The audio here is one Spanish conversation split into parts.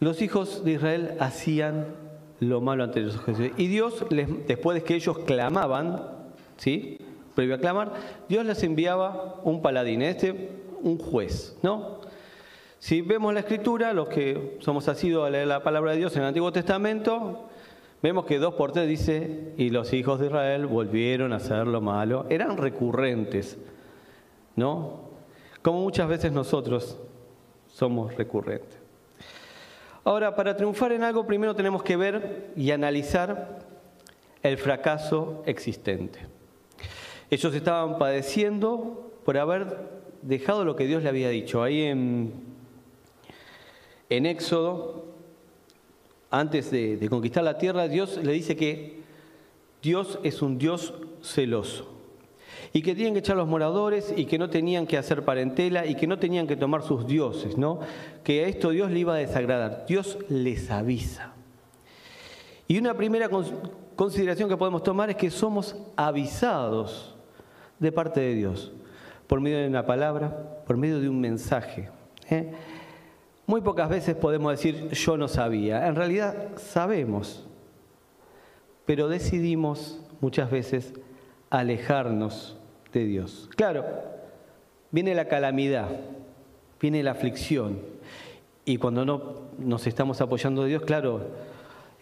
los hijos de Israel hacían lo malo ante los ojos. Y Dios, les, después de que ellos clamaban, ¿sí? Previo a clamar, Dios les enviaba un paladín, este un juez, ¿no? Si vemos la escritura, los que somos asiduos a leer la palabra de Dios en el Antiguo Testamento, vemos que dos por tres dice, y los hijos de Israel volvieron a hacer lo malo. Eran recurrentes, ¿no? Como muchas veces nosotros somos recurrentes. Ahora, para triunfar en algo, primero tenemos que ver y analizar el fracaso existente. Ellos estaban padeciendo por haber dejado lo que Dios le había dicho. Ahí en, en Éxodo, antes de, de conquistar la tierra, Dios le dice que Dios es un Dios celoso y que tenían que echar los moradores y que no tenían que hacer parentela y que no tenían que tomar sus dioses, ¿no? Que a esto Dios le iba a desagradar. Dios les avisa. Y una primera consideración que podemos tomar es que somos avisados de parte de Dios, por medio de una palabra, por medio de un mensaje. ¿eh? Muy pocas veces podemos decir yo no sabía. En realidad sabemos, pero decidimos muchas veces alejarnos de Dios. Claro, viene la calamidad, viene la aflicción, y cuando no nos estamos apoyando de Dios, claro,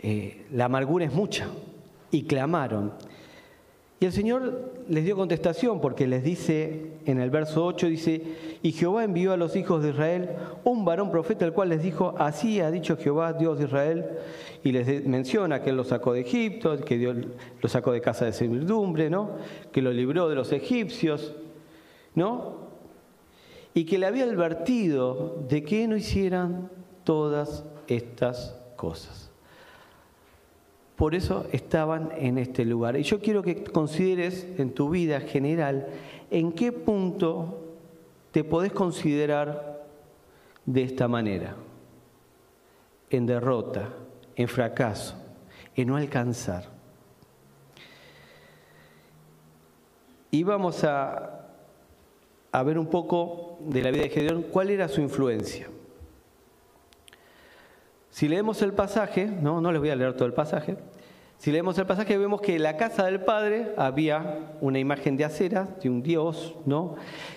eh, la amargura es mucha, y clamaron. Y el Señor les dio contestación porque les dice en el verso 8, dice, y Jehová envió a los hijos de Israel un varón profeta, el cual les dijo, así ha dicho Jehová, Dios de Israel, y les menciona que él los sacó de Egipto, que Dios los sacó de casa de servidumbre, ¿no? que lo libró de los egipcios, ¿no? y que le había advertido de que no hicieran todas estas cosas. Por eso estaban en este lugar. Y yo quiero que consideres en tu vida general en qué punto te podés considerar de esta manera. En derrota, en fracaso, en no alcanzar. Y vamos a, a ver un poco de la vida de Gedeón, cuál era su influencia. Si leemos el pasaje, no, no les voy a leer todo el pasaje, si leemos el pasaje vemos que en la casa del padre había una imagen de acera, de un dios, ¿no?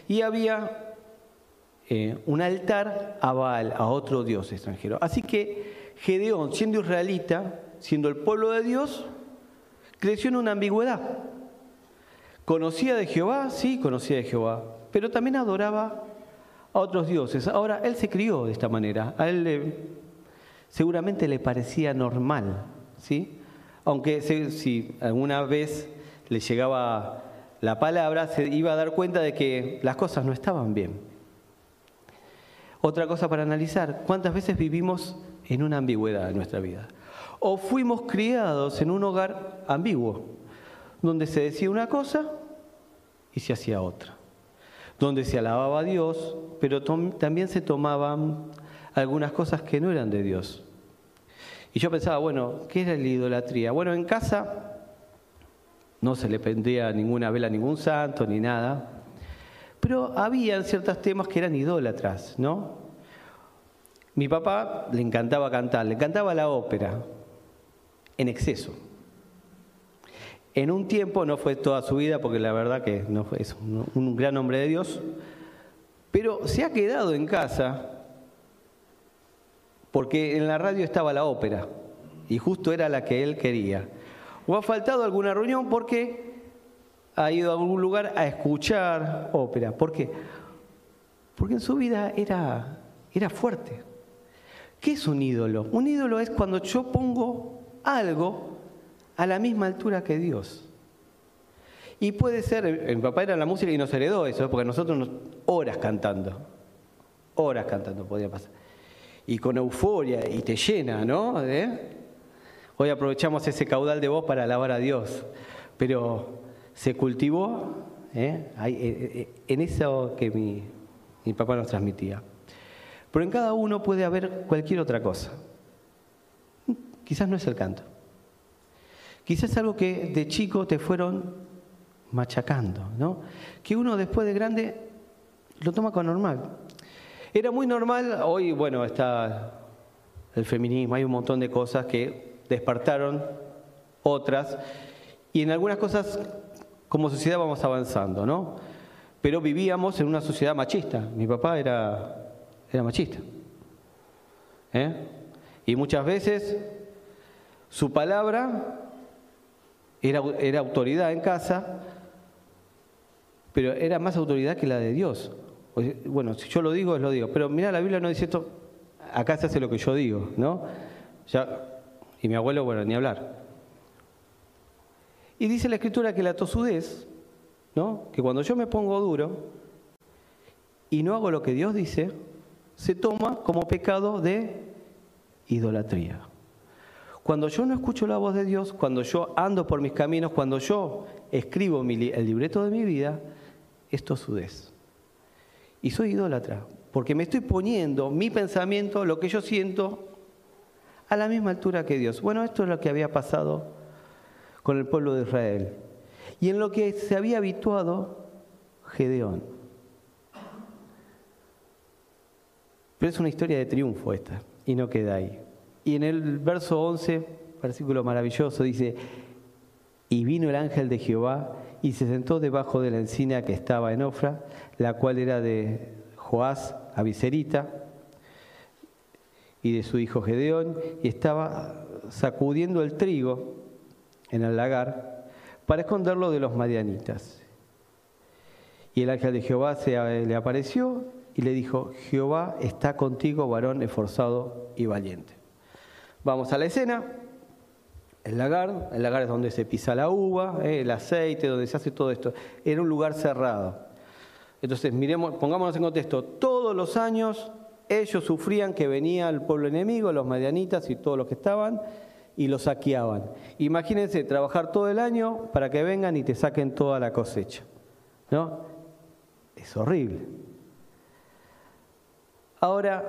Y había eh, un altar a Baal, a otro dios extranjero. Así que Gedeón, siendo israelita, siendo el pueblo de Dios, creció en una ambigüedad. Conocía de Jehová, sí, conocía de Jehová, pero también adoraba a otros dioses. Ahora, él se crió de esta manera. A él le seguramente le parecía normal, ¿sí? Aunque si alguna vez le llegaba la palabra, se iba a dar cuenta de que las cosas no estaban bien. Otra cosa para analizar, ¿cuántas veces vivimos en una ambigüedad en nuestra vida? O fuimos criados en un hogar ambiguo, donde se decía una cosa y se hacía otra, donde se alababa a Dios, pero también se tomaban algunas cosas que no eran de Dios. Y yo pensaba, bueno, ¿qué era la idolatría? Bueno, en casa no se le prendía ninguna vela a ningún santo ni nada, pero había ciertos temas que eran idólatras, ¿no? Mi papá le encantaba cantar, le encantaba la ópera, en exceso. En un tiempo, no fue toda su vida, porque la verdad que no fue, es un gran hombre de Dios, pero se ha quedado en casa porque en la radio estaba la ópera y justo era la que él quería. O ha faltado alguna reunión porque ha ido a algún lugar a escuchar ópera. ¿Por qué? Porque en su vida era, era fuerte. ¿Qué es un ídolo? Un ídolo es cuando yo pongo algo a la misma altura que Dios. Y puede ser, mi papá era la música y nos heredó eso, porque nosotros nos, horas cantando, horas cantando podía pasar y con euforia y te llena, ¿no? ¿Eh? Hoy aprovechamos ese caudal de voz para alabar a Dios, pero se cultivó ¿eh? Eh, en eso que mi, papá nos transmitía. Pero en cada uno puede haber cualquier otra cosa. Quizás no es el canto. Quizás algo que de chico te fueron machacando, ¿no? Que uno después de grande lo toma con normal. Era muy normal, hoy bueno, está el feminismo, hay un montón de cosas que despertaron otras, y en algunas cosas como sociedad vamos avanzando, ¿no? Pero vivíamos en una sociedad machista. Mi papá era, era machista. ¿eh? Y muchas veces su palabra era, era autoridad en casa, pero era más autoridad que la de Dios. Bueno, si yo lo digo, es lo digo. Pero mira, la Biblia no dice esto, acá se hace lo que yo digo, ¿no? Ya, y mi abuelo, bueno, ni hablar. Y dice la escritura que la tosudez, ¿no? que cuando yo me pongo duro y no hago lo que Dios dice, se toma como pecado de idolatría. Cuando yo no escucho la voz de Dios, cuando yo ando por mis caminos, cuando yo escribo el libreto de mi vida, es tosudez. Y soy idólatra, porque me estoy poniendo mi pensamiento, lo que yo siento, a la misma altura que Dios. Bueno, esto es lo que había pasado con el pueblo de Israel. Y en lo que se había habituado Gedeón. Pero es una historia de triunfo esta, y no queda ahí. Y en el verso 11, versículo maravilloso, dice, y vino el ángel de Jehová y se sentó debajo de la encina que estaba en Ofra, la cual era de Joás Abiserita y de su hijo Gedeón, y estaba sacudiendo el trigo en el lagar para esconderlo de los madianitas. Y el ángel de Jehová se le apareció y le dijo, Jehová está contigo, varón esforzado y valiente. Vamos a la escena, el lagar, el lagar es donde se pisa la uva, eh, el aceite, donde se hace todo esto. Era un lugar cerrado. Entonces, miremos, pongámonos en contexto, todos los años ellos sufrían que venía el pueblo enemigo, los madianitas y todos los que estaban, y lo saqueaban. Imagínense trabajar todo el año para que vengan y te saquen toda la cosecha. ¿No? Es horrible. Ahora,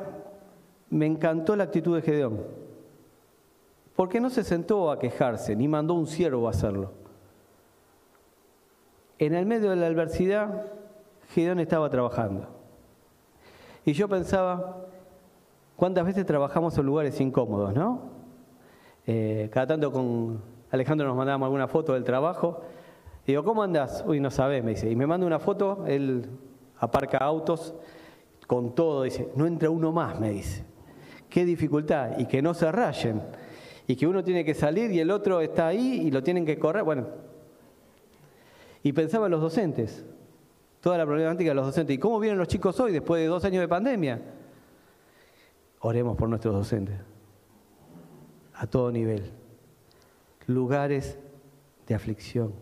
me encantó la actitud de Gedeón, porque no se sentó a quejarse, ni mandó un siervo a hacerlo. En el medio de la adversidad, Gedeón estaba trabajando. Y yo pensaba, ¿cuántas veces trabajamos en lugares incómodos, no? Eh, cada tanto con Alejandro nos mandábamos alguna foto del trabajo. Y digo, ¿cómo andás? Uy, no sabés, me dice. Y me manda una foto, él aparca autos con todo, dice, no entra uno más, me dice. Qué dificultad, y que no se rayen, y que uno tiene que salir y el otro está ahí y lo tienen que correr. Bueno, y pensaba en los docentes, toda la problemática de los docentes. ¿Y cómo vienen los chicos hoy después de dos años de pandemia? Oremos por nuestros docentes a todo nivel. Lugares de aflicción.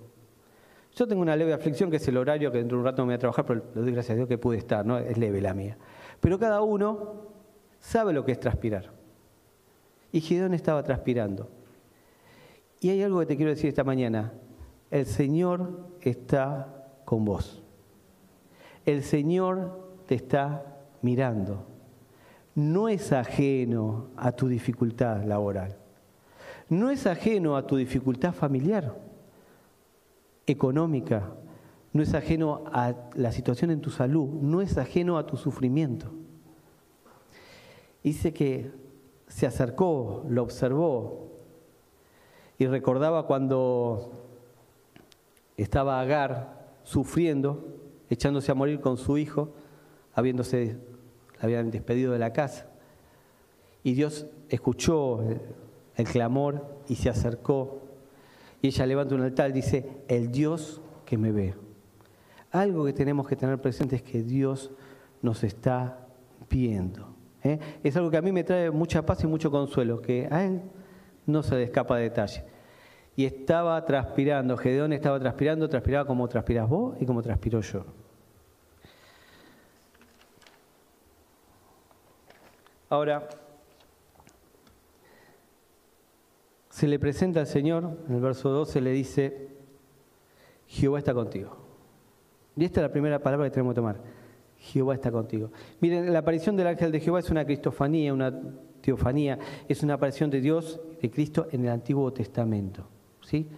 Yo tengo una leve aflicción que es el horario que dentro de un rato me voy a trabajar, pero le doy gracias a Dios que pude estar, ¿no? Es leve la mía. Pero cada uno sabe lo que es transpirar. Y Gideón estaba transpirando. Y hay algo que te quiero decir esta mañana. El Señor está con vos. El Señor te está mirando. No es ajeno a tu dificultad laboral no es ajeno a tu dificultad familiar, económica, no es ajeno a la situación en tu salud, no es ajeno a tu sufrimiento. Dice que se acercó, lo observó y recordaba cuando estaba Agar sufriendo, echándose a morir con su hijo, habiéndose, habían despedido de la casa. Y Dios escuchó el clamor y se acercó. Y ella levanta un altar y dice, el Dios que me ve. Algo que tenemos que tener presente es que Dios nos está viendo. ¿eh? Es algo que a mí me trae mucha paz y mucho consuelo, que a Él no se le escapa detalle. Y estaba transpirando, Gedeón estaba transpirando, transpiraba como transpiras vos y como transpiro yo. Ahora, se le presenta al Señor, en el verso 12 le dice, Jehová está contigo. Y esta es la primera palabra que tenemos que tomar. Jehová está contigo. Miren, la aparición del ángel de Jehová es una cristofanía, una teofanía, es una aparición de Dios, de Cristo en el Antiguo Testamento. ¿sí?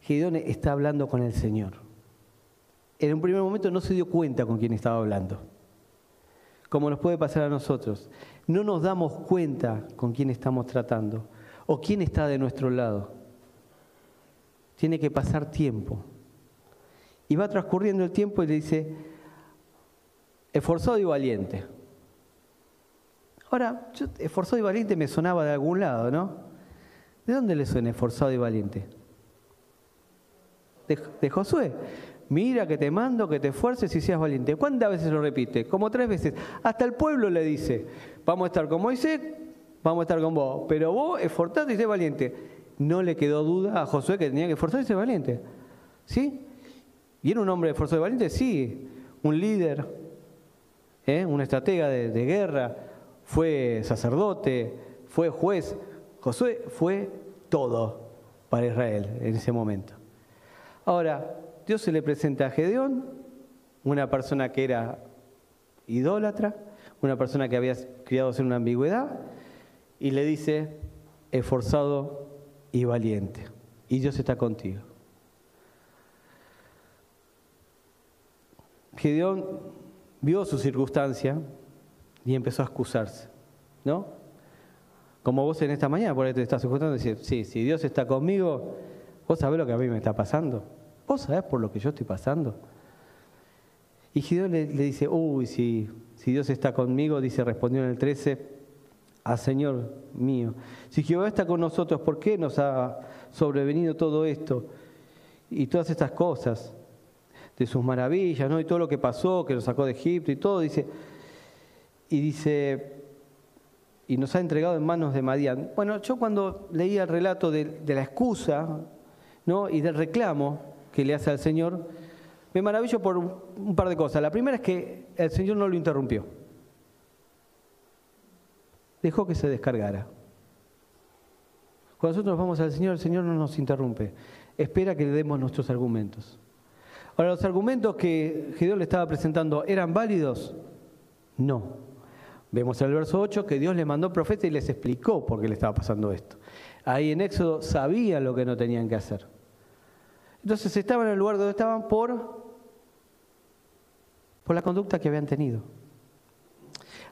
Gedeón está hablando con el Señor. En un primer momento no se dio cuenta con quién estaba hablando, como nos puede pasar a nosotros. No nos damos cuenta con quién estamos tratando o quién está de nuestro lado. Tiene que pasar tiempo. Y va transcurriendo el tiempo y le dice, esforzado y valiente. Ahora, esforzado y valiente me sonaba de algún lado, ¿no? ¿De dónde le suena esforzado y valiente? De, de, Josué. Mira que te mando, que te esfuerces y seas valiente. ¿Cuántas veces lo repite? Como tres veces. Hasta el pueblo le dice, vamos a estar con Moisés, vamos a estar con vos. Pero vos esforzate y sé valiente. No le quedó duda a Josué que tenía que esforzarse y ser valiente. ¿Sí? ¿Y era un hombre esforzado y valiente? Sí. Un líder, ¿eh? un estratega de, de guerra, fue sacerdote, fue juez. Josué fue todo para Israel en ese momento. Ahora, Dios se le presenta a Gedeón, una persona que era idólatra, una persona que había criado en una ambigüedad, y le dice, esforzado y valiente, y Dios está contigo. Gedeón vio su circunstancia, y empezó a excusarse, ¿no? Como vos en esta mañana, por ahí te estás escuchando decir, sí, si Dios está conmigo, vos sabés lo que a mí me está pasando, vos sabés por lo que yo estoy pasando. Y Gideón le, dice, uy, si, si Dios está conmigo, dice, respondió en el 13, a Señor mío, si Jehová está con nosotros, ¿por qué nos ha sobrevenido todo esto y todas estas cosas de sus maravillas, ¿no? Y todo lo que pasó, que nos sacó de Egipto y todo, dice, y dice, y nos ha entregado en manos de Madián. Bueno, yo cuando leía el relato de, la excusa ¿no? y del reclamo que le hace al Señor, me maravillo por un, par de cosas. La primera es que el Señor no lo interrumpió. Dejó que se descargara. Cuando nosotros vamos al Señor, el Señor no nos interrumpe. Espera que le demos nuestros argumentos. Ahora, ¿los argumentos que Gedeón le estaba presentando eran válidos? No. Vemos en el verso 8 que Dios le mandó profeta y les explicó por qué le estaba pasando esto. Ahí en Éxodo sabían lo que no tenían que hacer. Entonces estaban en el lugar donde estaban por, por la conducta que habían tenido.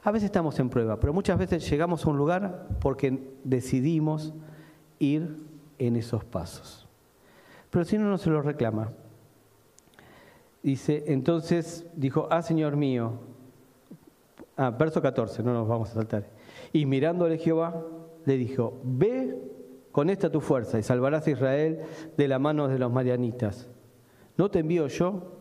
A veces estamos en prueba, pero muchas veces llegamos a un lugar porque decidimos ir en esos pasos. Pero si no, no se lo reclama. Dice, entonces dijo, ah, Señor mío, Ah, verso 14, no nos vamos a saltar. Y mirándole Jehová, le dijo, ve con esta tu fuerza y salvarás a Israel de la mano de los marianitas. ¿No te envío yo?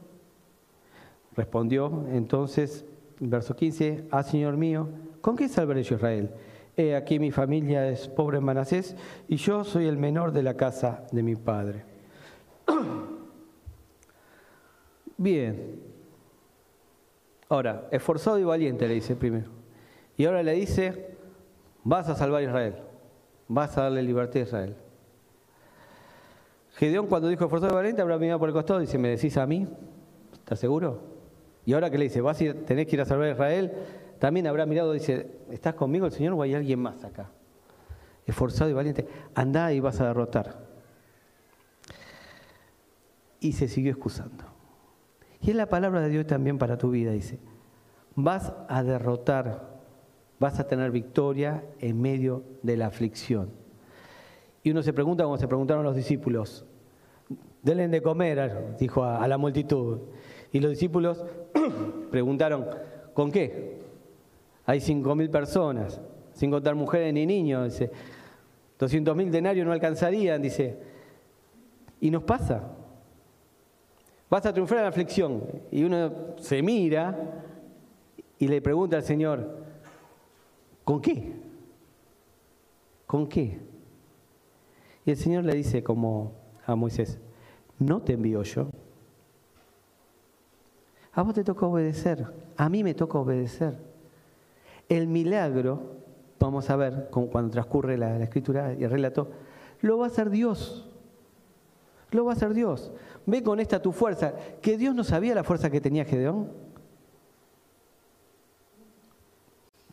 Respondió entonces, verso 15, ah Señor mío, ¿con qué salvaré yo a Israel? He aquí mi familia es pobre en Manasés y yo soy el menor de la casa de mi padre. Bien, Ahora, esforzado y valiente le dice primero. Y ahora le dice, vas a salvar a Israel, vas a darle libertad a Israel. Gedeón cuando dijo esforzado y valiente habrá mirado por el costado y dice, ¿me decís a mí? ¿Estás seguro? Y ahora que le dice, vas a tenés que ir a salvar a Israel, también habrá mirado y dice, ¿estás conmigo el Señor o hay alguien más acá? Esforzado y valiente, anda y vas a derrotar. Y se siguió excusando. Y es la palabra de Dios también para tu vida, dice. Vas a derrotar, vas a tener victoria en medio de la aflicción. Y uno se pregunta, como se preguntaron los discípulos, denle de comer, dijo a, la multitud. Y los discípulos preguntaron, ¿con qué? Hay cinco mil personas, sin contar mujeres ni niños, dice. 200 mil denarios no alcanzarían, dice. Y nos pasa, Vas a triunfar en la aflicción. Y uno se mira y le pregunta al Señor, ¿con qué? ¿Con qué? Y el Señor le dice como a Moisés, no te envío yo. A vos te toca obedecer, a mí me toca obedecer. El milagro, vamos a ver cuando transcurre la, la escritura y el relato, lo va a hacer Dios. Lo va a hacer Dios ve con esta tu fuerza. ¿Que Dios no sabía la fuerza que tenía Gedeón?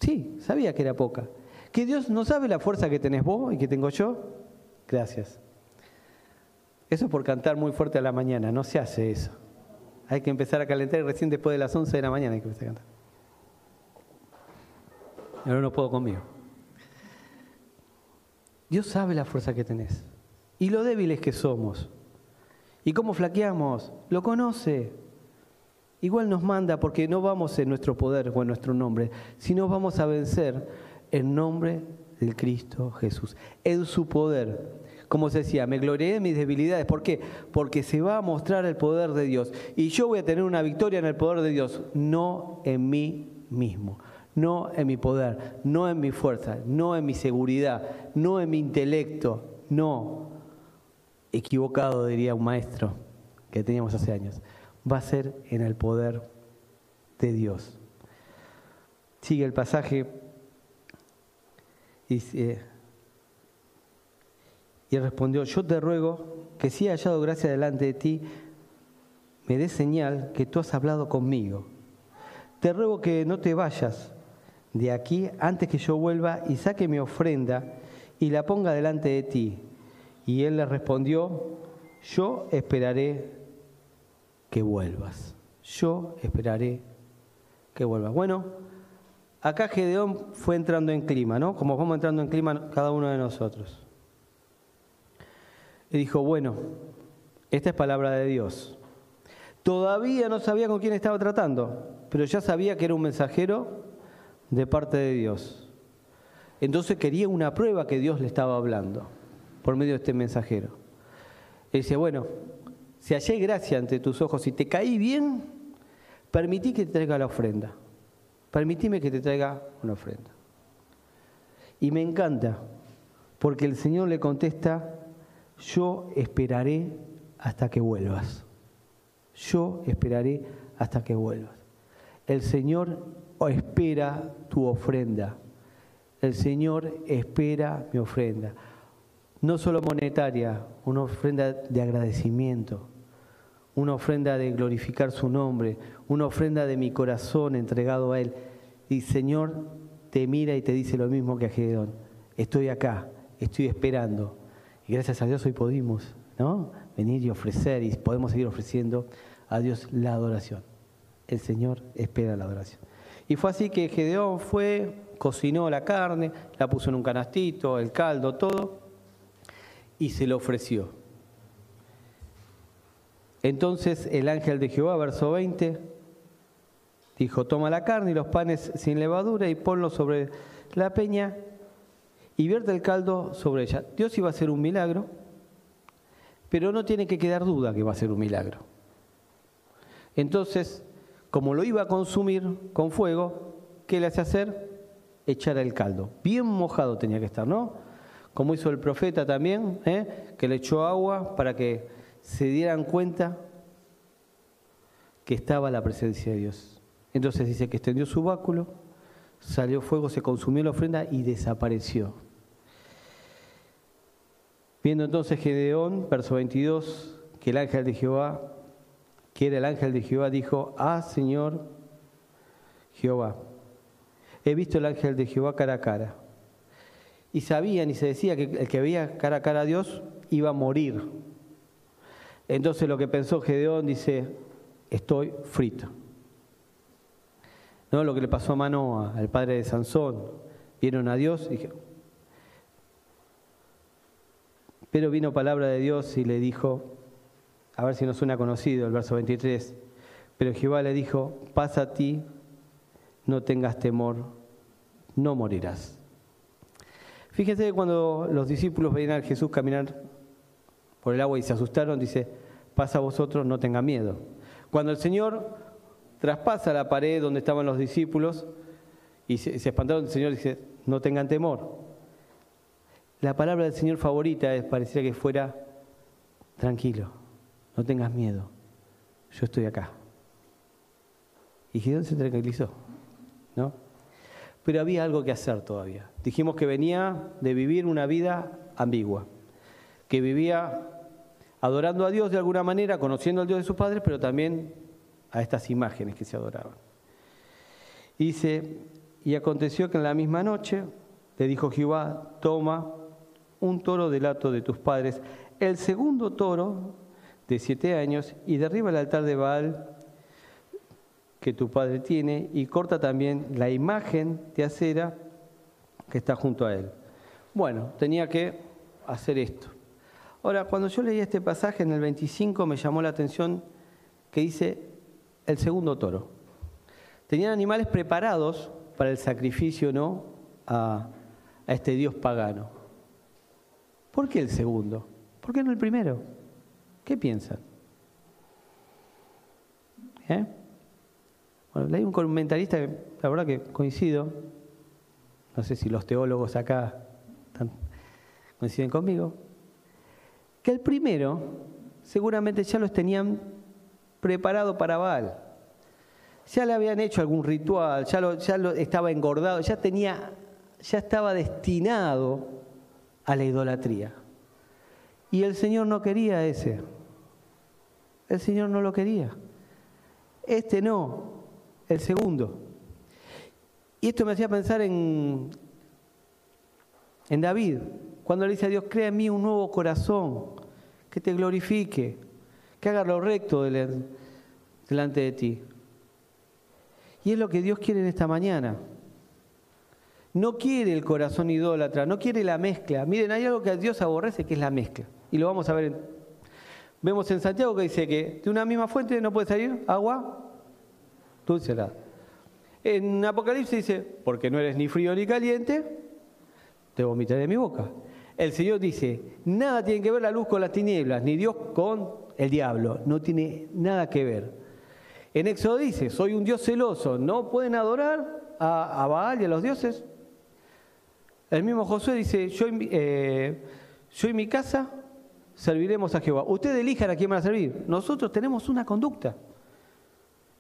Sí, sabía que era poca. ¿Que Dios no sabe la fuerza que tenés vos y que tengo yo? Gracias. Eso es por cantar muy fuerte a la mañana, no se hace eso. Hay que empezar a calentar recién después de las 11 de la mañana hay que empezar a cantar. Ahora no puedo conmigo. Dios sabe la fuerza que tenés y lo débiles que somos. Y cómo flaqueamos, lo conoce. Igual nos manda porque no vamos en nuestro poder o en nuestro nombre, sino vamos a vencer en nombre del Cristo Jesús, en su poder. Como se decía, me gloriaré en mis debilidades. ¿Por qué? Porque se va a mostrar el poder de Dios. Y yo voy a tener una victoria en el poder de Dios, no en mí mismo, no en mi poder, no en mi fuerza, no en mi seguridad, no en mi intelecto, no. Equivocado, diría un maestro que teníamos hace años. Va a ser en el poder de Dios. Sigue el pasaje. Y respondió, yo te ruego que si he hallado gracia delante de ti, me dé señal que tú has hablado conmigo. Te ruego que no te vayas de aquí antes que yo vuelva y saque mi ofrenda y la ponga delante de ti. Y él le respondió, yo esperaré que vuelvas. Yo esperaré que vuelvas. Bueno, acá Gedeón fue entrando en clima, ¿no? Como vamos entrando en clima cada uno de nosotros. Y dijo, bueno, esta es palabra de Dios. Todavía no sabía con quién estaba tratando, pero ya sabía que era un mensajero de parte de Dios. Entonces quería una prueba que Dios le estaba hablando por medio de este mensajero. Y dice, bueno, si hallé gracia ante tus ojos y te caí bien, permití que te traiga la ofrenda. Permitime que te traiga una ofrenda. Y me encanta, porque el Señor le contesta yo esperaré hasta que vuelvas. Yo esperaré hasta que vuelvas. El Señor espera tu ofrenda. El Señor espera mi ofrenda. No solo monetaria, una ofrenda de agradecimiento, una ofrenda de glorificar su nombre, una ofrenda de mi corazón entregado a Él. Y Señor te mira y te dice lo mismo que a Gedeón. Estoy acá, estoy esperando y gracias a Dios hoy pudimos ¿no? venir y ofrecer y podemos seguir ofreciendo a Dios la adoración. El Señor espera la adoración. Y fue así que Gedeón fue, cocinó la carne, la puso en un canastito, el caldo, todo, y se lo ofreció. Entonces el ángel de Jehová, verso 20, dijo, toma la carne y los panes sin levadura y ponlo sobre la peña y vierte el caldo sobre ella. Dios iba a hacer un milagro, pero no tiene que quedar duda que va a ser un milagro. Entonces, como lo iba a consumir con fuego, ¿qué le hace hacer? Echar el caldo. Bien mojado tenía que estar, ¿no? Como hizo el profeta también, ¿eh? que le echó agua para que se dieran cuenta que estaba la presencia de Dios. Entonces dice que extendió su báculo, salió fuego, se consumió la ofrenda y desapareció. Viendo entonces Gedeón, verso 22, que el ángel de Jehová, que era el ángel de Jehová, dijo, ah Señor Jehová, he visto el ángel de Jehová cara a cara. Y sabían y se decía que el que veía cara a cara a Dios iba a morir. Entonces lo que pensó Gedeón dice, estoy frito. ¿no? Lo que le pasó a Manoa, al padre de Sansón. Vieron a Dios y. Pero vino palabra de Dios y le dijo, a ver si nos suena conocido el verso 23, pero Jehová le dijo, pasa a ti, no tengas temor, no morirás. Fíjense que cuando los discípulos veían a Jesús caminar por el agua y se asustaron, dice, pasa a vosotros, no tengan miedo. Cuando el Señor traspasa la pared donde estaban los discípulos y se, espantaron. El Señor dice, no tengan temor. La palabra del Señor favorita es, pareciera que fuera, tranquilo, no tengas miedo, yo estoy acá. Y Gideón se tranquilizó, ¿no? Pero había algo que hacer todavía. Dijimos que venía de vivir una vida ambigua, que vivía adorando a Dios de alguna manera, conociendo al Dios de sus padres, pero también a estas imágenes que se adoraban. Y dice, y aconteció que en la misma noche le dijo Jehová, toma un toro del hato de tus padres, el segundo toro de siete años, y derriba el altar de Baal que tu padre tiene, y corta también la imagen de acera que está junto a él. Bueno, tenía que hacer esto. Ahora, cuando yo leí este pasaje en el 25 me llamó la atención que dice el segundo toro. Tenían animales preparados para el sacrificio, ¿no? A, este dios pagano. ¿Por qué el segundo? ¿Por qué no el primero? ¿Qué piensan? ¿Eh? Bueno, leí un comentarista, la verdad que coincido, no sé si los teólogos acá coinciden conmigo, que el primero seguramente ya los tenían preparado para Baal. Ya le habían hecho algún ritual, ya, lo, ya lo estaba engordado, ya tenía, ya estaba destinado a la idolatría. Y el Señor no quería ese. El Señor no lo quería. Este no, el segundo. Y esto me hacía pensar en, en David, cuando le dice a Dios, crea en mí un nuevo corazón, que te glorifique, que haga lo recto delante de ti. Y es lo que Dios quiere en esta mañana. No quiere el corazón idólatra, no quiere la mezcla. Miren, hay algo que a Dios aborrece, que es la mezcla. Y lo vamos a ver. Vemos en Santiago que dice que de una misma fuente no puede salir agua dulce En Apocalipsis dice, porque no eres ni frío ni caliente, te vomitaré de mi boca. El Señor dice, nada tiene que ver la luz con las tinieblas, ni Dios con el diablo, no tiene nada que ver. En Éxodo dice, soy un Dios celoso, no pueden adorar a, Baal y a los dioses. El mismo Josué dice, yo, eh, yo y mi casa serviremos a Jehová. Ustedes elijan a quién van a servir. Nosotros tenemos una conducta.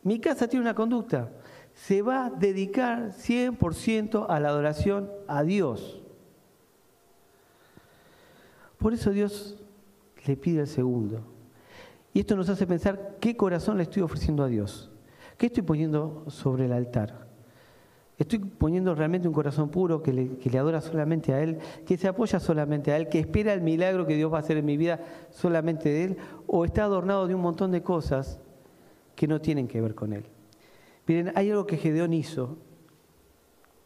Mi casa tiene una conducta. Se va a dedicar 100% a la adoración a Dios. Por eso Dios le pide el segundo. Y esto nos hace pensar qué corazón le estoy ofreciendo a Dios. ¿Qué estoy poniendo sobre el altar? ¿Estoy poniendo realmente un corazón puro que le, que le, adora solamente a Él, que se apoya solamente a Él, que espera el milagro que Dios va a hacer en mi vida solamente de Él? ¿O está adornado de un montón de cosas que no tienen que ver con él. Miren, hay algo que Gedeón hizo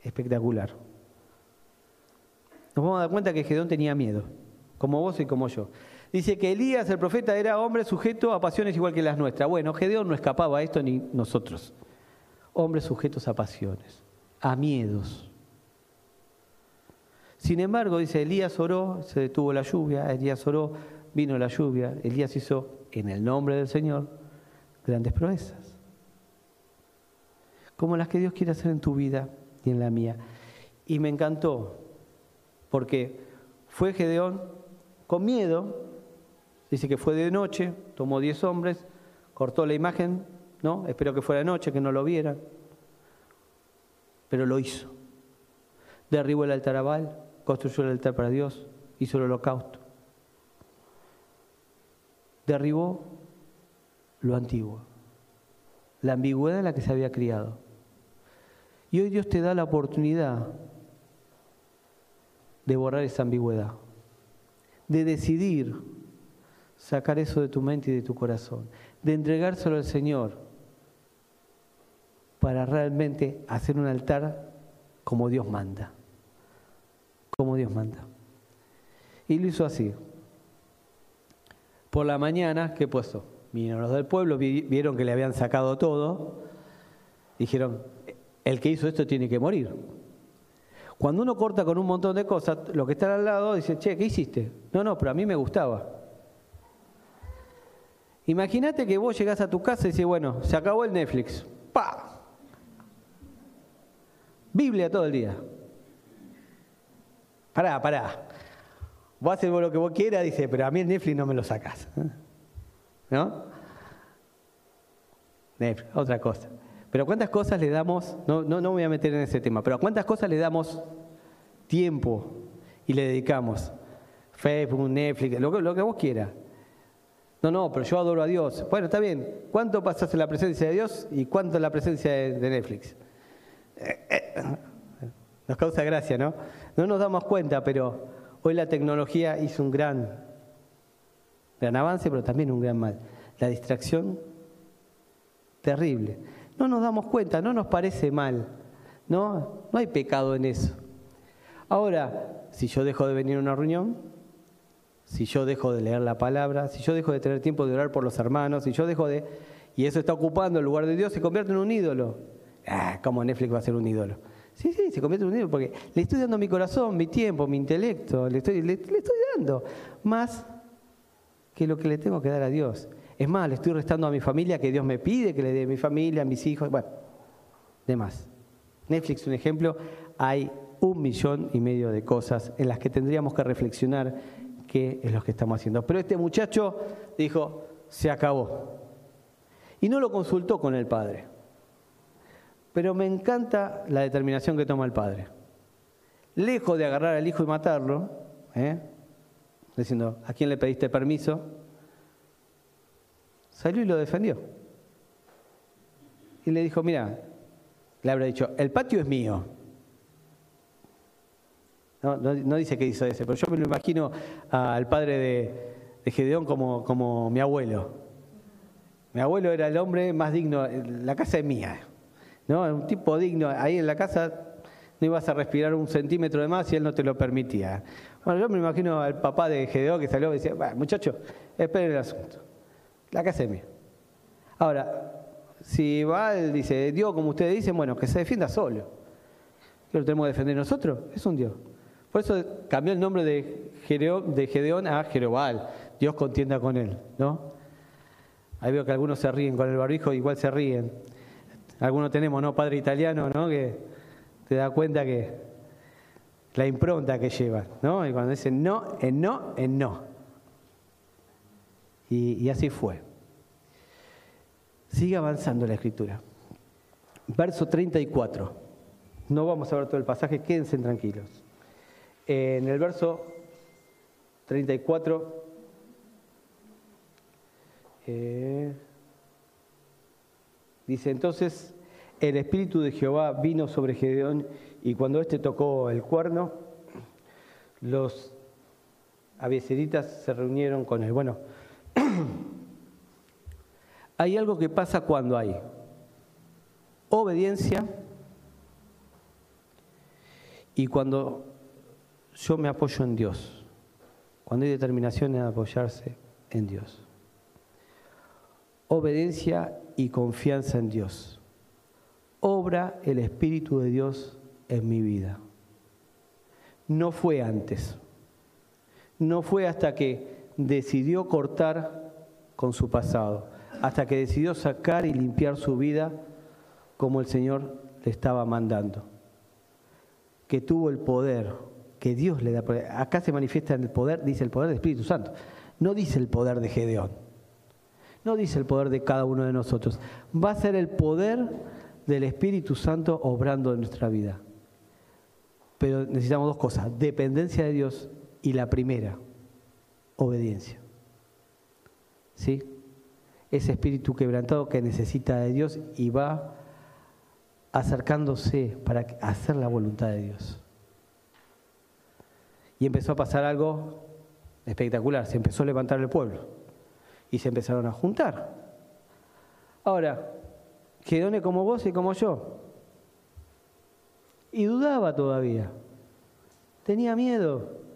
espectacular. Nos vamos a dar cuenta que Gedeón tenía miedo, como vos y como yo. Dice que Elías, el profeta, era hombre sujeto a pasiones igual que las nuestras. Bueno, Gedeón no escapaba a esto ni nosotros. Hombres sujetos a pasiones, a miedos. Sin embargo, dice, Elías oró, se detuvo la lluvia, Elías oró, vino la lluvia, Elías hizo en el nombre del Señor grandes proezas. Como las que Dios quiere hacer en tu vida y en la mía. Y me encantó, porque fue Gedeón con miedo, dice que fue de noche, tomó diez hombres, cortó la imagen, ¿no? Espero que fuera de noche, que no lo vieran. Pero lo hizo. Derribó el altar a Baal, construyó el altar para Dios, hizo el holocausto. Derribó lo antiguo, la ambigüedad en la que se había criado. Y hoy Dios te da la oportunidad de borrar esa ambigüedad, de decidir sacar eso de tu mente y de tu corazón, de entregárselo al Señor para realmente hacer un altar como Dios manda, como Dios manda. Y lo hizo así. Por la mañana, ¿qué puso? Vinieron los del pueblo, vieron que le habían sacado todo, dijeron, el que hizo esto tiene que morir. Cuando uno corta con un montón de cosas, lo que está al lado dice, che, ¿qué hiciste? No, no, pero a mí me gustaba. Imagínate que vos llegás a tu casa y dices, bueno, se acabó el Netflix. ¡Pa! Biblia todo el día. Pará, pará. Vos haces lo que vos quieras, dice, pero a mí el Netflix no me lo sacás. ¿No? Otra cosa. Pero ¿cuántas cosas le damos? No, no, no voy a meter en ese tema, pero cuántas cosas le damos tiempo y le dedicamos? Facebook, Netflix, lo que, lo que vos quieras. No, no, pero yo adoro a Dios. Bueno, está bien. ¿Cuánto pasas en la presencia de Dios y cuánto en la presencia de, Netflix? Eh, eh, nos causa gracia, ¿no? No nos damos cuenta, pero hoy la tecnología hizo un gran Gran avance, pero también un gran mal. La distracción, terrible. No nos damos cuenta, no nos parece mal. No, no hay pecado en eso. Ahora, si yo dejo de venir a una reunión, si yo dejo de leer la palabra, si yo dejo de tener tiempo de orar por los hermanos, si yo dejo de... y eso está ocupando el lugar de Dios, se convierte en un ídolo. Ah, ¿cómo Netflix va a ser un ídolo? Sí, sí, se convierte en un ídolo porque le estoy dando mi corazón, mi tiempo, mi intelecto, le estoy, le, le estoy dando más que lo que le tengo que dar a Dios. Es más, le estoy restando a mi familia que Dios me pide que le dé a mi familia, a mis hijos, bueno, demás. Netflix, un ejemplo, hay un millón y medio de cosas en las que tendríamos que reflexionar qué es lo que estamos haciendo. Pero este muchacho dijo, se acabó. Y no lo consultó con el padre. Pero me encanta la determinación que toma el padre. Lejos de agarrar al hijo y matarlo, ¿eh? diciendo, ¿a quién le pediste permiso? Salió y lo defendió. Y le dijo, mira, le habrá dicho, el patio es mío. No, dice que hizo ese, pero yo me lo imagino al padre de, Gedeón como, mi abuelo. Mi abuelo era el hombre más digno, la casa es mía, ¿no? Un tipo digno, ahí en la casa no ibas a respirar un centímetro de más y él no te lo permitía. Bueno, yo me imagino al papá de Gedeón que salió y decía, bueno, muchachos, esperen el asunto. La casa es mía. Ahora, si va, dice, Dios, como ustedes dicen, bueno, que se defienda solo. ¿Qué lo tenemos que defender nosotros? Es un Dios. Por eso cambió el nombre de Gedeón, de Gedeón a Jerobal. Dios contienda con él, ¿no? Ahí veo que algunos se ríen con el barbijo, igual se ríen. Algunos tenemos, ¿no? Padre italiano, ¿no? Que te da cuenta que la impronta que lleva, ¿no? Y cuando dicen no, en no, en no. Y, así fue. Sigue avanzando la escritura. Verso 34. No vamos a ver todo el pasaje, quédense tranquilos en el verso 34, eh, dice entonces, el Espíritu de Jehová vino sobre Gedeón y cuando éste tocó el cuerno, los abieseritas se reunieron con él. Bueno, hay algo que pasa cuando hay obediencia y cuando yo me apoyo en Dios, cuando hay determinación en apoyarse en Dios. Obediencia y confianza en Dios. Obra el Espíritu de Dios en mi vida. No fue antes. No fue hasta que decidió cortar con su pasado, hasta que decidió sacar y limpiar su vida como el Señor le estaba mandando, que tuvo el poder que Dios le da poder. Acá se manifiesta en el poder, dice el poder del Espíritu Santo. No dice el poder de Gedeón. No dice el poder de cada uno de nosotros. Va a ser el poder del Espíritu Santo obrando en nuestra vida. Pero necesitamos dos cosas, dependencia de Dios y la primera, obediencia. ¿Sí? Ese espíritu quebrantado que necesita de Dios y va acercándose para hacer la voluntad de Dios. Y empezó a pasar algo espectacular, se empezó a levantar el pueblo y se empezaron a juntar. Ahora, Gedone como vos y como yo. Y dudaba todavía. Tenía miedo.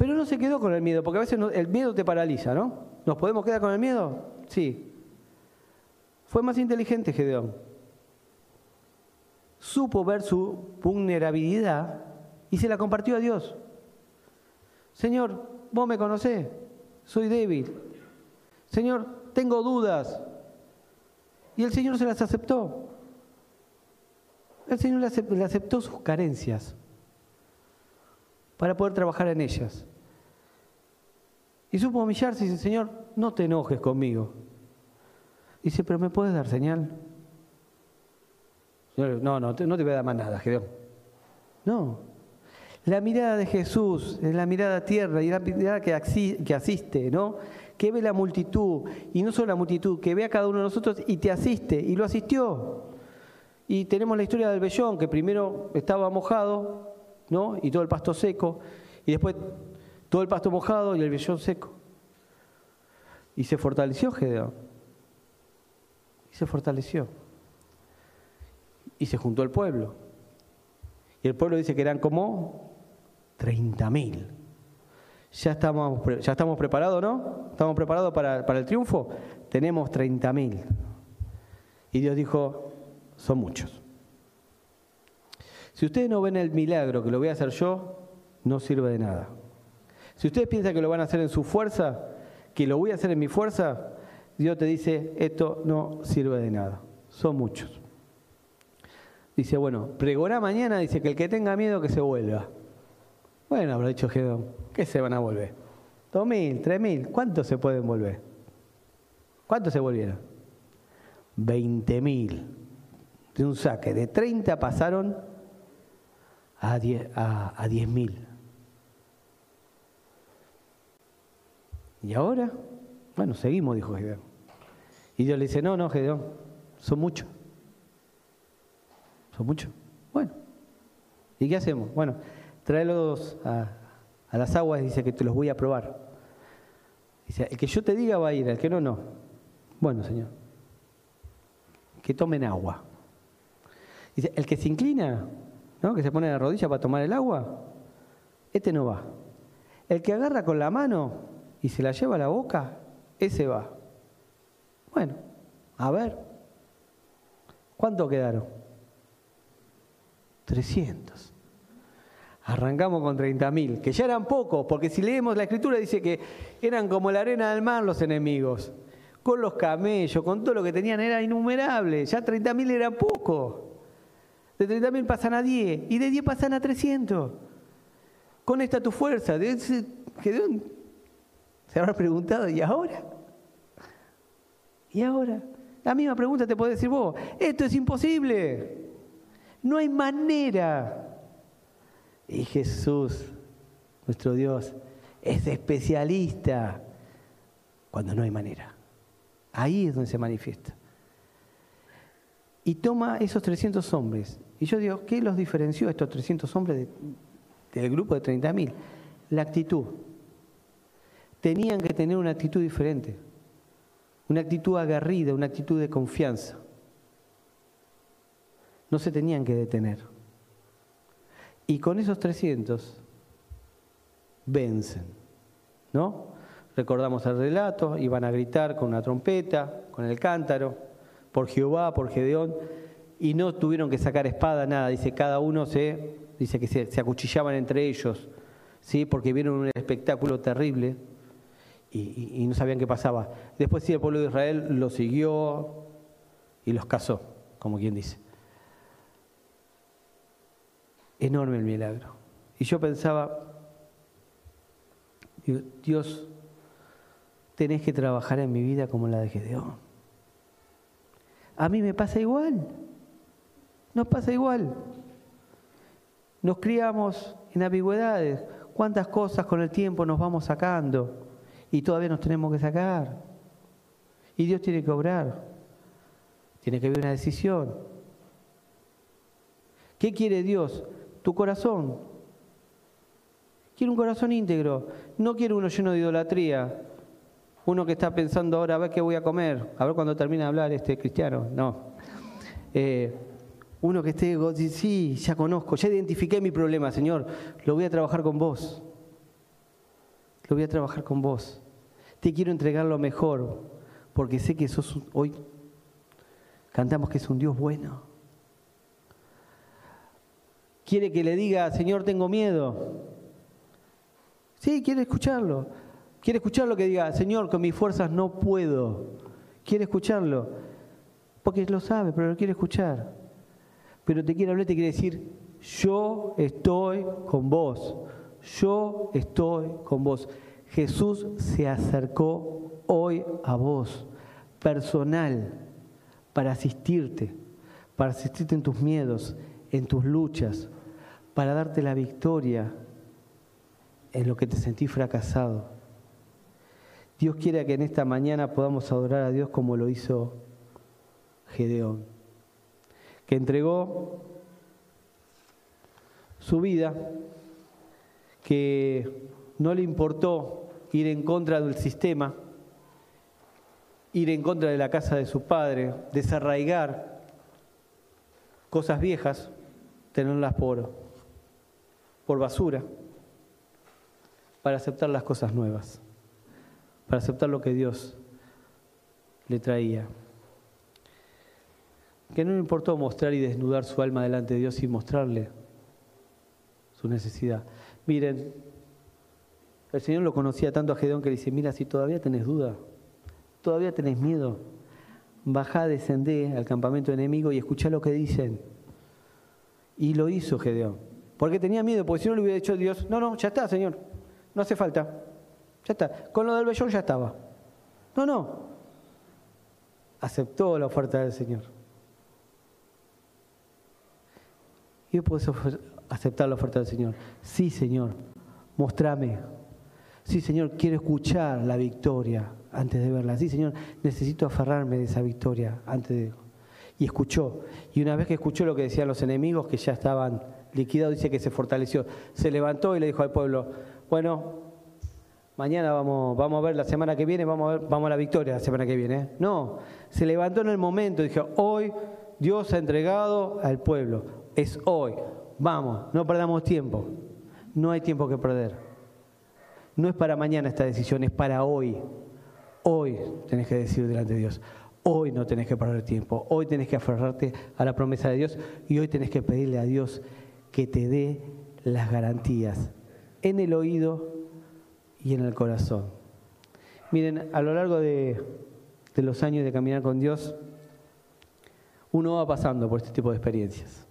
Pero no se quedó con el miedo, porque a veces el miedo te paraliza, ¿no? ¿Nos podemos quedar con el miedo? Sí. Fue más inteligente Gedeón. Supo ver su vulnerabilidad y se la compartió a Dios. Señor, vos me conocés, soy débil. Señor, tengo dudas. Y el Señor se las aceptó. El Señor le aceptó sus carencias para poder trabajar en ellas. Y supo humillarse y dice, Señor, no te enojes conmigo. Dice, pero ¿me puedes dar señal? No, no, no te voy a dar más nada, Gedeón. No, la mirada de Jesús es la mirada tierna y la mirada que, asiste, ¿no? Que ve la multitud, y no solo la multitud, que ve a cada uno de nosotros y te asiste, y lo asistió. Y tenemos la historia del vellón, que primero estaba mojado, ¿no? Y todo el pasto seco, y después todo el pasto mojado y el vellón seco. Y se fortaleció Gedeón. Y se fortaleció. Y se juntó el pueblo. Y el pueblo dice que eran como 30.000. ¿Ya estamos, ¿Ya estamos preparados, no? ¿Estamos preparados para, para el triunfo? Tenemos 30.000. Y Dios dijo, son muchos. Si ustedes no ven el milagro que lo voy a hacer yo, no sirve de nada. Si ustedes piensan que lo van a hacer en su fuerza, que lo voy a hacer en mi fuerza, Dios te dice, esto no sirve de nada. Son muchos. Dice, bueno, pregona mañana, dice que el que tenga miedo que se vuelva. Bueno, habrá dicho Gedón, ¿qué se van a volver? ¿Dos mil? ¿Tres mil? ¿Cuántos se pueden volver? ¿Cuántos se volvieron? Veinte mil. De un saque de 30 pasaron a diez mil. ¿Y ahora? Bueno, seguimos, dijo Gedeón. Y Dios le dice, no, no, Gedeón, son muchos. Son muchos. Bueno, ¿y qué hacemos? Bueno, tráelos a, a las aguas, dice que te los voy a probar. Dice, el que yo te diga va a ir, el que no, no. Bueno, Señor, que tomen agua. Dice, el que se inclina, ¿no? que se pone en la rodilla para tomar el agua, este no va. El que agarra con la mano y se la lleva a la boca, ese va. Bueno, a ver, ¿cuánto quedaron? 300. Arrancamos con 30.000, que ya eran pocos, porque si leemos la escritura dice que eran como la arena del mar los enemigos, con los camellos, con todo lo que tenían, era innumerable, ya 30.000 era poco. De 30.000 pasan a 10 y de 10 pasan a 300. Con esta tu fuerza, se habrá preguntado, ¿y ahora? ¿Y ahora? La misma pregunta te puede decir vos, esto es imposible, no hay manera. Y Jesús, nuestro Dios, es especialista cuando no hay manera. Ahí es donde se manifiesta. Y toma esos 300 hombres. Y yo digo, ¿qué los diferenció a estos 300 hombres del grupo de 30.000? La actitud tenían que tener una actitud diferente, una actitud agarrida, una actitud de confianza. No se tenían que detener. Y con esos 300 vencen, ¿no? Recordamos el relato, iban a gritar con una trompeta, con el cántaro, por Jehová, por Gedeón, y no tuvieron que sacar espada, nada, dice, cada uno se, dice que se, acuchillaban entre ellos, ¿sí? Porque vieron un espectáculo terrible, y, no sabían qué pasaba. Después sí, el pueblo de Israel lo siguió y los casó, como quien dice. Enorme el milagro. Y yo pensaba, Dios, tenés que trabajar en mi vida como la de Gedeón. A mí me pasa igual. Nos pasa igual. Nos criamos en ambigüedades. ¿Cuántas cosas con el tiempo nos vamos sacando? y todavía nos tenemos que sacar. Y Dios tiene que obrar. Tiene que haber una decisión. ¿Qué quiere Dios? Tu corazón. Quiere un corazón íntegro. No quiere uno lleno de idolatría. Uno que está pensando ahora a ver qué voy a comer, a ver cuando termina de hablar este cristiano. No. Eh, uno que esté, sí, ya conozco, ya identifiqué mi problema, Señor, lo voy a trabajar con vos lo voy a trabajar con vos. Te quiero entregar lo mejor, porque sé que sos hoy cantamos que es un Dios bueno. Quiere que le diga, Señor, tengo miedo. Sí, quiere escucharlo. Quiere escucharlo que diga, Señor, con mis fuerzas no puedo. Quiere escucharlo. Porque lo sabe, pero lo quiere escuchar. Pero te quiere hablar, te quiere decir, yo estoy con vos yo estoy con vos. Jesús se acercó hoy a vos, personal, para asistirte, para asistirte en tus miedos, en tus luchas, para darte la victoria en lo que te sentí fracasado. Dios quiere que en esta mañana podamos adorar a Dios como lo hizo Gedeón, que entregó su vida que no le importó ir en contra del sistema, ir en contra de la casa de su padre, desarraigar cosas viejas, tenerlas por, por basura para aceptar las cosas nuevas, para aceptar lo que Dios le traía. Que no le importó mostrar y desnudar su alma delante de Dios y mostrarle su necesidad. Miren, el Señor lo conocía tanto a Gedeón que le dice, mira, si todavía tenés duda, todavía tenés miedo, bajá, descendé al campamento enemigo y escuchá lo que dicen. Y lo hizo Gedeón. Porque tenía miedo, porque si no le hubiera dicho Dios, no, no, ya está, Señor, no hace falta, ya está. Con lo del vellón ya estaba. No, no. Aceptó la oferta del Señor. Y yo puedo aceptar la oferta del Señor. Sí, Señor, mostrame Sí, Señor, quiero escuchar la victoria antes de verla. Sí, Señor, necesito aferrarme de esa victoria antes de... Y escuchó. Y una vez que escuchó lo que decían los enemigos, que ya estaban liquidados, dice que se fortaleció. Se levantó y le dijo al pueblo, bueno, mañana vamos, vamos a ver la semana que viene, vamos a, ver, vamos a la victoria la semana que viene. ¿eh? No, se levantó en el momento y dijo, hoy Dios ha entregado al pueblo. Es hoy. Vamos, no perdamos tiempo. No hay tiempo que perder. No es para mañana esta decisión, es para hoy. Hoy tenés que decir delante de Dios. Hoy no tenés que perder tiempo. Hoy tenés que aferrarte a la promesa de Dios y hoy tenés que pedirle a Dios que te dé las garantías en el oído y en el corazón. Miren, a lo largo de, de los años de caminar con Dios, uno va pasando por este tipo de experiencias.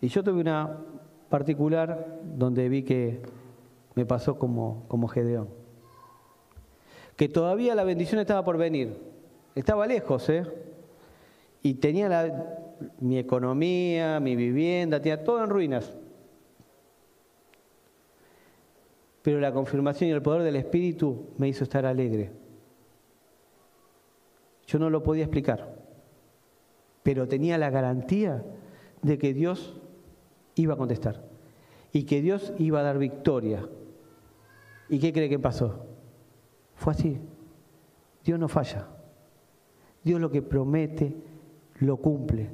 Y yo tuve una particular donde vi que me pasó como, como Gedeón. Que todavía la bendición estaba por venir. Estaba lejos, ¿eh? Y tenía la, mi economía, mi vivienda, tenía todo en ruinas. Pero la confirmación y el poder del Espíritu me hizo estar alegre. Yo no lo podía explicar, pero tenía la garantía de que Dios iba a contestar y que Dios iba a dar victoria ¿Y qué cree que pasó? Fue así. Dios no falla. Dios lo que promete, lo cumple.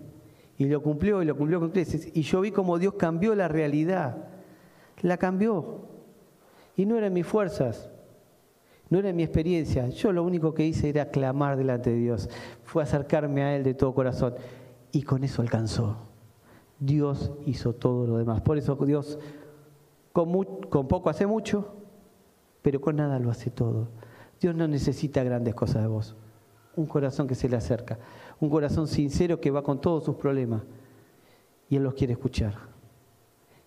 Y lo cumplió y lo cumplió con creces. Y yo vi como Dios cambió la realidad. La cambió. Y no eran mis fuerzas, no era mi experiencia. Yo lo único que hice era clamar delante de Dios. Fue acercarme a Él de todo corazón. Y con eso alcanzó. Dios hizo todo lo demás. Por eso Dios con, con poco hace mucho pero con nada lo hace todo. Dios no necesita grandes cosas de vos. Un corazón que se le acerca, un corazón sincero que va con todos sus problemas y Él los quiere escuchar.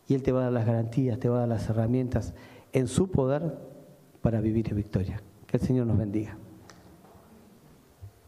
Y Él te va a dar las garantías, te va a dar las herramientas en su poder para vivir en victoria. Que el Señor nos bendiga.